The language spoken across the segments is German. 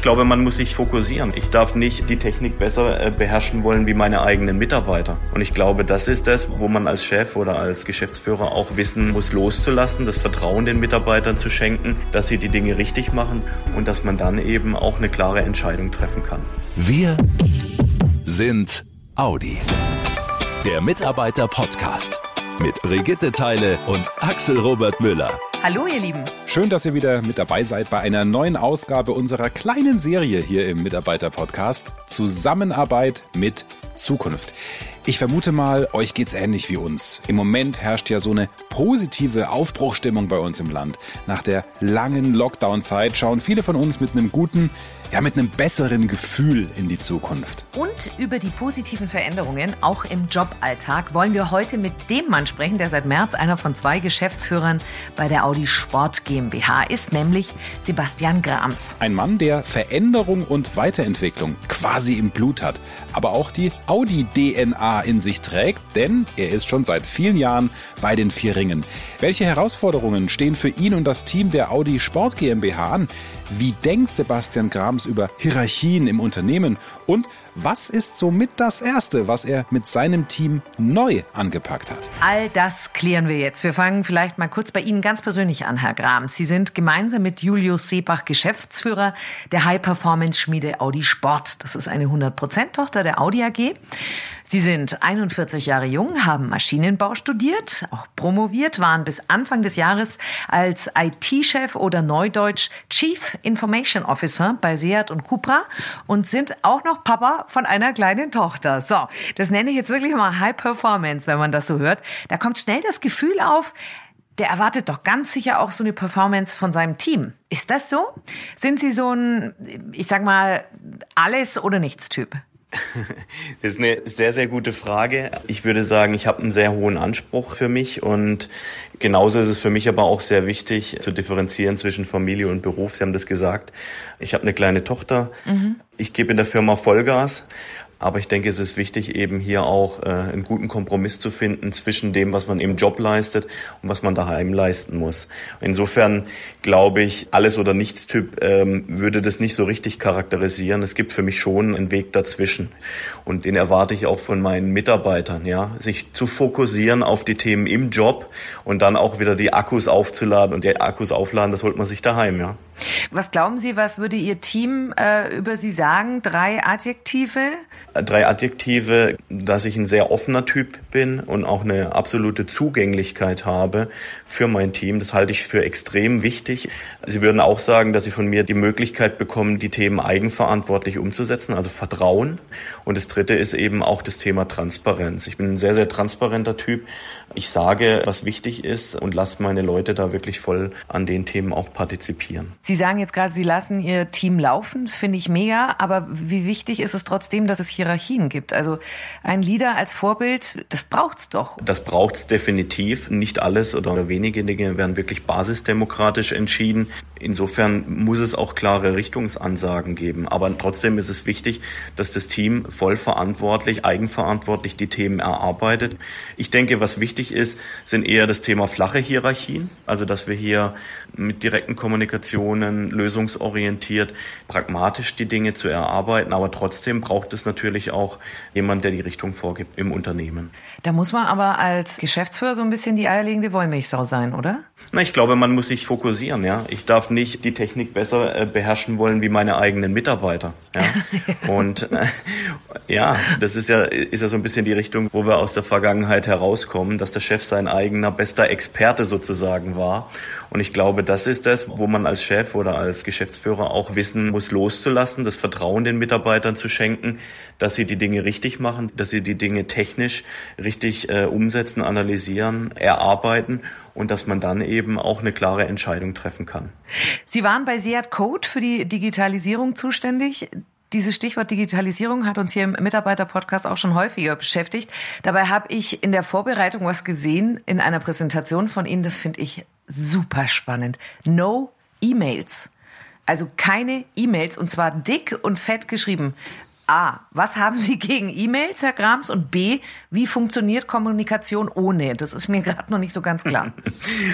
Ich glaube, man muss sich fokussieren. Ich darf nicht die Technik besser äh, beherrschen wollen wie meine eigenen Mitarbeiter. Und ich glaube, das ist das, wo man als Chef oder als Geschäftsführer auch wissen muss, loszulassen, das Vertrauen den Mitarbeitern zu schenken, dass sie die Dinge richtig machen und dass man dann eben auch eine klare Entscheidung treffen kann. Wir sind Audi. Der Mitarbeiter-Podcast mit Brigitte Teile und Axel Robert Müller. Hallo ihr Lieben. Schön, dass ihr wieder mit dabei seid bei einer neuen Ausgabe unserer kleinen Serie hier im Mitarbeiter-Podcast Zusammenarbeit mit Zukunft. Ich vermute mal, euch geht's ähnlich wie uns. Im Moment herrscht ja so eine positive Aufbruchstimmung bei uns im Land. Nach der langen Lockdown-Zeit schauen viele von uns mit einem guten, ja, mit einem besseren Gefühl in die Zukunft. Und über die positiven Veränderungen auch im Joballtag wollen wir heute mit dem Mann sprechen, der seit März einer von zwei Geschäftsführern bei der Audi Sport GmbH ist, nämlich Sebastian Grams. Ein Mann, der Veränderung und Weiterentwicklung quasi im Blut hat, aber auch die Audi-DNA in sich trägt, denn er ist schon seit vielen Jahren bei den vier Ringen. Welche Herausforderungen stehen für ihn und das Team der Audi Sport GmbH an? Wie denkt Sebastian Grams über Hierarchien im Unternehmen? Und was ist somit das Erste, was er mit seinem Team neu angepackt hat? All das klären wir jetzt. Wir fangen vielleicht mal kurz bei Ihnen ganz persönlich an, Herr Grams. Sie sind gemeinsam mit Julius Seebach Geschäftsführer der High-Performance-Schmiede Audi Sport. Das ist eine 100%-Tochter der Audi AG. Sie sind 41 Jahre jung, haben Maschinenbau studiert, auch promoviert, waren bis Anfang des Jahres als IT-Chef oder Neudeutsch Chief Information Officer bei Seat und Cupra und sind auch noch Papa von einer kleinen Tochter. So, das nenne ich jetzt wirklich mal High Performance, wenn man das so hört. Da kommt schnell das Gefühl auf, der erwartet doch ganz sicher auch so eine Performance von seinem Team. Ist das so? Sind Sie so ein, ich sag mal, alles oder nichts Typ? Das ist eine sehr, sehr gute Frage. Ich würde sagen, ich habe einen sehr hohen Anspruch für mich und genauso ist es für mich aber auch sehr wichtig zu differenzieren zwischen Familie und Beruf. Sie haben das gesagt. Ich habe eine kleine Tochter. Mhm. Ich gebe in der Firma Vollgas, aber ich denke, es ist wichtig, eben hier auch äh, einen guten Kompromiss zu finden zwischen dem, was man im Job leistet und was man daheim leisten muss. Insofern glaube ich, alles oder nichts Typ ähm, würde das nicht so richtig charakterisieren. Es gibt für mich schon einen Weg dazwischen. Und den erwarte ich auch von meinen Mitarbeitern, ja, sich zu fokussieren auf die Themen im Job und dann auch wieder die Akkus aufzuladen und die Akkus aufladen, das holt man sich daheim, ja. Was glauben Sie, was würde Ihr Team äh, über Sie sagen? Drei Adjektive? Drei Adjektive, dass ich ein sehr offener Typ bin und auch eine absolute Zugänglichkeit habe für mein Team. Das halte ich für extrem wichtig. Sie würden auch sagen, dass Sie von mir die Möglichkeit bekommen, die Themen eigenverantwortlich umzusetzen, also Vertrauen. Und das Dritte ist eben auch das Thema Transparenz. Ich bin ein sehr, sehr transparenter Typ. Ich sage, was wichtig ist und lasse meine Leute da wirklich voll an den Themen auch partizipieren. Sie sagen jetzt gerade, Sie lassen Ihr Team laufen. Das finde ich mega. Aber wie wichtig ist es trotzdem, dass es Hierarchien gibt? Also ein Leader als Vorbild, das braucht's doch. Das braucht's definitiv. Nicht alles oder wenige Dinge werden wirklich basisdemokratisch entschieden. Insofern muss es auch klare Richtungsansagen geben. Aber trotzdem ist es wichtig, dass das Team voll verantwortlich, eigenverantwortlich die Themen erarbeitet. Ich denke, was wichtig ist, sind eher das Thema flache Hierarchien. Also, dass wir hier mit direkten Kommunikationen lösungsorientiert, pragmatisch die Dinge zu erarbeiten. Aber trotzdem braucht es natürlich auch jemand, der die Richtung vorgibt im Unternehmen. Da muss man aber als Geschäftsführer so ein bisschen die eierlegende Wollmilchsau sein, oder? Na, ich glaube, man muss sich fokussieren. Ja, ich darf nicht die Technik besser äh, beherrschen wollen wie meine eigenen Mitarbeiter. Ja? Und äh, ja, das ist ja ist ja so ein bisschen die Richtung, wo wir aus der Vergangenheit herauskommen, dass der Chef sein eigener bester Experte sozusagen war. Und ich glaube, das ist das, wo man als Chef Chef oder als Geschäftsführer auch wissen muss, loszulassen, das Vertrauen den Mitarbeitern zu schenken, dass sie die Dinge richtig machen, dass sie die Dinge technisch richtig äh, umsetzen, analysieren, erarbeiten und dass man dann eben auch eine klare Entscheidung treffen kann. Sie waren bei Seat Code für die Digitalisierung zuständig. Dieses Stichwort Digitalisierung hat uns hier im Mitarbeiter-Podcast auch schon häufiger beschäftigt. Dabei habe ich in der Vorbereitung was gesehen in einer Präsentation von Ihnen, das finde ich super spannend. No E-Mails. Also keine E-Mails und zwar dick und fett geschrieben. A, was haben Sie gegen E-Mails, Herr Grams? Und B, wie funktioniert Kommunikation ohne? Das ist mir gerade noch nicht so ganz klar.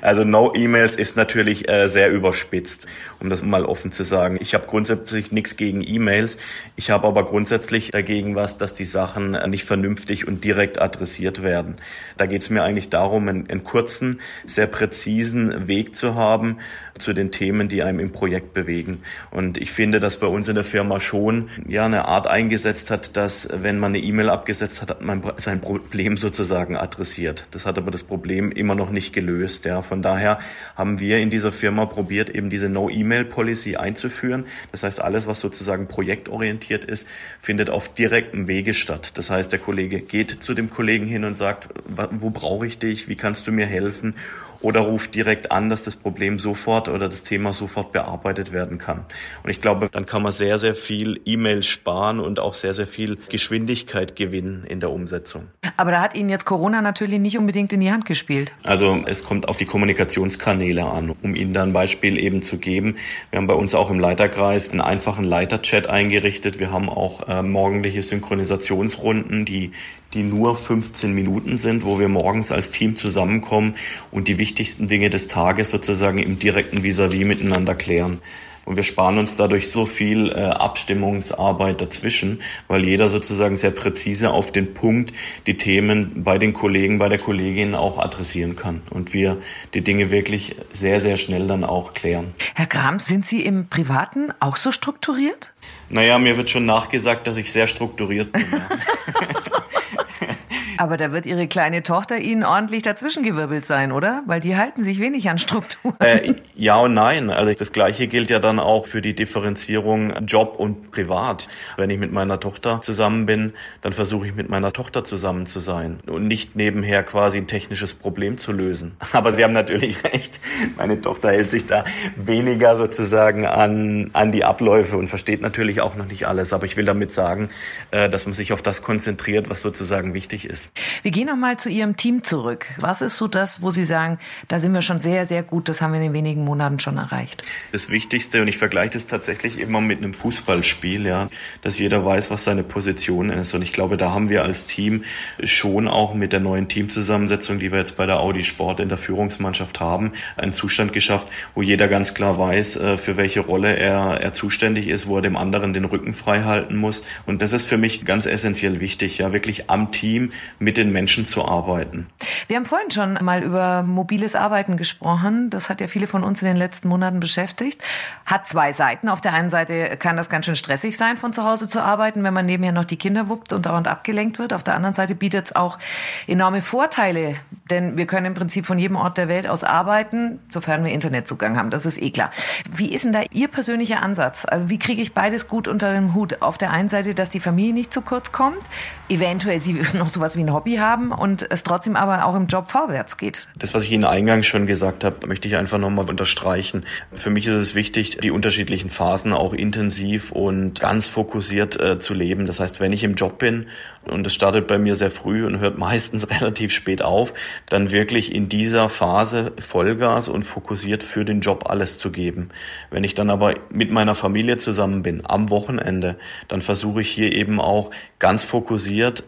Also No E-Mails ist natürlich äh, sehr überspitzt, um das mal offen zu sagen. Ich habe grundsätzlich nichts gegen E-Mails. Ich habe aber grundsätzlich dagegen was, dass die Sachen nicht vernünftig und direkt adressiert werden. Da geht es mir eigentlich darum, einen, einen kurzen, sehr präzisen Weg zu haben zu den Themen, die einem im Projekt bewegen. Und ich finde, dass bei uns in der Firma schon ja eine Art eingesetzt hat, dass wenn man eine E-Mail abgesetzt hat, hat man sein Problem sozusagen adressiert. Das hat aber das Problem immer noch nicht gelöst. Ja. Von daher haben wir in dieser Firma probiert, eben diese No-E-Mail-Policy einzuführen. Das heißt, alles, was sozusagen projektorientiert ist, findet auf direktem Wege statt. Das heißt, der Kollege geht zu dem Kollegen hin und sagt, wo brauche ich dich? Wie kannst du mir helfen? Oder ruft direkt an, dass das Problem sofort oder das Thema sofort bearbeitet werden kann. Und ich glaube, dann kann man sehr, sehr viel E-Mail sparen und auch sehr, sehr viel Geschwindigkeit gewinnen in der Umsetzung. Aber da hat Ihnen jetzt Corona natürlich nicht unbedingt in die Hand gespielt. Also es kommt auf die Kommunikationskanäle an, um Ihnen da ein Beispiel eben zu geben. Wir haben bei uns auch im Leiterkreis einen einfachen Leiterchat eingerichtet. Wir haben auch äh, morgendliche Synchronisationsrunden, die die nur 15 Minuten sind, wo wir morgens als Team zusammenkommen und die wichtigsten Dinge des Tages sozusagen im direkten Vis-à-vis -vis miteinander klären. Und wir sparen uns dadurch so viel äh, Abstimmungsarbeit dazwischen, weil jeder sozusagen sehr präzise auf den Punkt die Themen bei den Kollegen, bei der Kollegin auch adressieren kann. Und wir die Dinge wirklich sehr, sehr schnell dann auch klären. Herr Grams, sind Sie im Privaten auch so strukturiert? Naja, mir wird schon nachgesagt, dass ich sehr strukturiert bin. Ja. Aber da wird Ihre kleine Tochter Ihnen ordentlich dazwischengewirbelt sein, oder? Weil die halten sich wenig an Strukturen. Äh, ja und nein. Also das Gleiche gilt ja dann auch für die Differenzierung Job und Privat. Wenn ich mit meiner Tochter zusammen bin, dann versuche ich mit meiner Tochter zusammen zu sein und nicht nebenher quasi ein technisches Problem zu lösen. Aber Sie haben natürlich recht. Meine Tochter hält sich da weniger sozusagen an, an die Abläufe und versteht natürlich auch noch nicht alles. Aber ich will damit sagen, äh, dass man sich auf das konzentriert, was sozusagen wichtig ist. Wir gehen nochmal zu Ihrem Team zurück. Was ist so das, wo Sie sagen, da sind wir schon sehr, sehr gut, das haben wir in den wenigen Monaten schon erreicht? Das Wichtigste, und ich vergleiche das tatsächlich immer mit einem Fußballspiel, ja, dass jeder weiß, was seine Position ist. Und ich glaube, da haben wir als Team schon auch mit der neuen Teamzusammensetzung, die wir jetzt bei der Audi Sport in der Führungsmannschaft haben, einen Zustand geschafft, wo jeder ganz klar weiß, äh, für welche Rolle er, er zuständig ist, wo er dem anderen den Rücken frei halten muss. Und das ist für mich ganz essentiell wichtig, ja, wirklich am Team mit den Menschen zu arbeiten. Wir haben vorhin schon mal über mobiles Arbeiten gesprochen. Das hat ja viele von uns in den letzten Monaten beschäftigt. Hat zwei Seiten. Auf der einen Seite kann das ganz schön stressig sein, von zu Hause zu arbeiten, wenn man nebenher noch die Kinder wuppt und dauernd abgelenkt wird. Auf der anderen Seite bietet es auch enorme Vorteile, denn wir können im Prinzip von jedem Ort der Welt aus arbeiten, sofern wir Internetzugang haben. Das ist eh klar. Wie ist denn da Ihr persönlicher Ansatz? Also wie kriege ich beides gut unter dem Hut? Auf der einen Seite, dass die Familie nicht zu kurz kommt, eventuell Sie noch sowas wie Hobby haben und es trotzdem aber auch im Job vorwärts geht. Das, was ich Ihnen eingangs schon gesagt habe, möchte ich einfach nochmal unterstreichen. Für mich ist es wichtig, die unterschiedlichen Phasen auch intensiv und ganz fokussiert äh, zu leben. Das heißt, wenn ich im Job bin und es startet bei mir sehr früh und hört meistens relativ spät auf, dann wirklich in dieser Phase Vollgas und fokussiert für den Job alles zu geben. Wenn ich dann aber mit meiner Familie zusammen bin, am Wochenende, dann versuche ich hier eben auch ganz fokussiert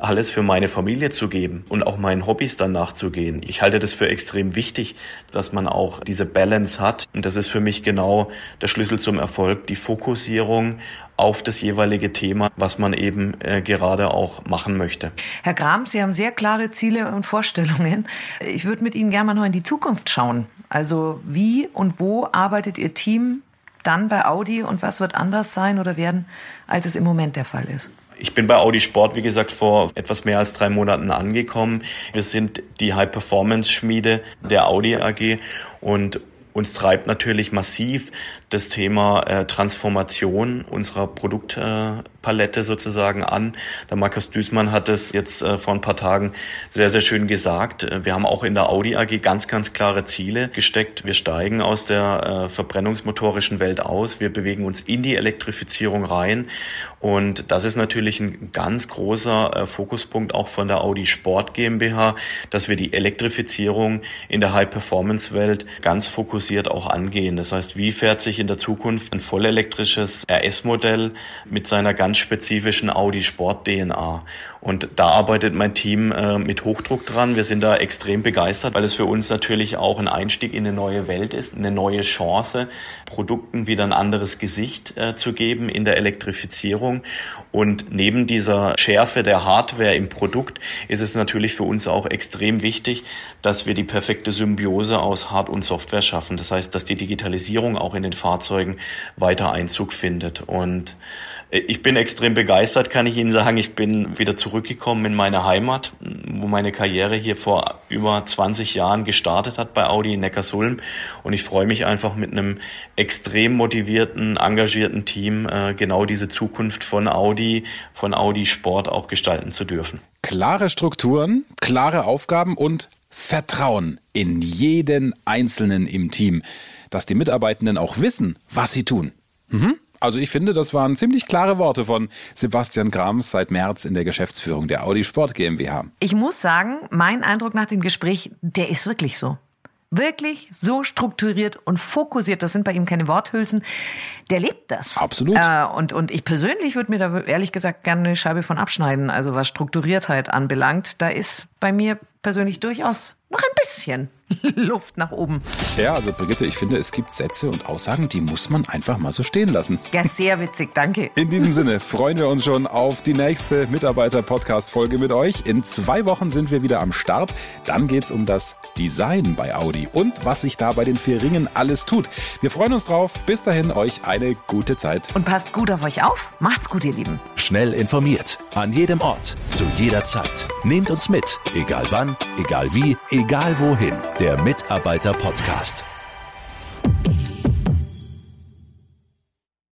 alles für meine Familie zu geben und auch meinen Hobbys dann nachzugehen. Ich halte das für extrem wichtig, dass man auch diese Balance hat. Und das ist für mich genau der Schlüssel zum Erfolg, die Fokussierung auf das jeweilige Thema, was man eben äh, gerade auch machen möchte. Herr Gram, Sie haben sehr klare Ziele und Vorstellungen. Ich würde mit Ihnen gerne mal noch in die Zukunft schauen. Also wie und wo arbeitet Ihr Team dann bei Audi und was wird anders sein oder werden, als es im Moment der Fall ist? Ich bin bei Audi Sport, wie gesagt, vor etwas mehr als drei Monaten angekommen. Wir sind die High-Performance-Schmiede der Audi AG und uns treibt natürlich massiv das Thema äh, Transformation unserer Produktpalette äh, sozusagen an. Der Markus Düßmann hat es jetzt äh, vor ein paar Tagen sehr, sehr schön gesagt. Wir haben auch in der Audi AG ganz, ganz klare Ziele gesteckt. Wir steigen aus der äh, verbrennungsmotorischen Welt aus. Wir bewegen uns in die Elektrifizierung rein. Und das ist natürlich ein ganz großer äh, Fokuspunkt auch von der Audi Sport GmbH, dass wir die Elektrifizierung in der High-Performance-Welt ganz fokussiert fokussiert auch angehen. Das heißt, wie fährt sich in der Zukunft ein vollelektrisches RS-Modell mit seiner ganz spezifischen Audi Sport DNA? Und da arbeitet mein Team äh, mit Hochdruck dran. Wir sind da extrem begeistert, weil es für uns natürlich auch ein Einstieg in eine neue Welt ist, eine neue Chance, Produkten wieder ein anderes Gesicht äh, zu geben in der Elektrifizierung. Und neben dieser Schärfe der Hardware im Produkt ist es natürlich für uns auch extrem wichtig, dass wir die perfekte Symbiose aus Hard- und Software schaffen. Das heißt, dass die Digitalisierung auch in den Fahrzeugen weiter Einzug findet. Und äh, ich bin extrem begeistert, kann ich Ihnen sagen. Ich bin wieder zurückgekommen in meine Heimat, wo meine Karriere hier vor über 20 Jahren gestartet hat bei Audi in Neckarsulm. Und ich freue mich einfach mit einem extrem motivierten, engagierten Team äh, genau diese Zukunft von Audi, von Audi Sport auch gestalten zu dürfen. Klare Strukturen, klare Aufgaben und Vertrauen in jeden Einzelnen im Team, dass die Mitarbeitenden auch wissen, was sie tun. Mhm. Also ich finde, das waren ziemlich klare Worte von Sebastian Grams seit März in der Geschäftsführung der Audi Sport GmbH. Ich muss sagen, mein Eindruck nach dem Gespräch, der ist wirklich so. Wirklich so strukturiert und fokussiert, das sind bei ihm keine Worthülsen. Der lebt das. Absolut. Äh, und, und ich persönlich würde mir da ehrlich gesagt gerne eine Scheibe von abschneiden, also was Strukturiertheit anbelangt. Da ist bei mir persönlich durchaus noch ein bisschen Luft nach oben. Ja, also Brigitte, ich finde, es gibt Sätze und Aussagen, die muss man einfach mal so stehen lassen. Ja, sehr witzig, danke. In diesem Sinne freuen wir uns schon auf die nächste Mitarbeiter-Podcast-Folge mit euch. In zwei Wochen sind wir wieder am Start. Dann geht es um das Design bei Audi und was sich da bei den vier Ringen alles tut. Wir freuen uns drauf. Bis dahin euch eine gute Zeit. Und passt gut auf euch auf. Macht's gut, ihr Lieben. Schnell informiert. An jedem Ort. Zu jeder Zeit. Nehmt uns mit. Egal wann, egal wie, egal wohin. Der Mitarbeiter-Podcast.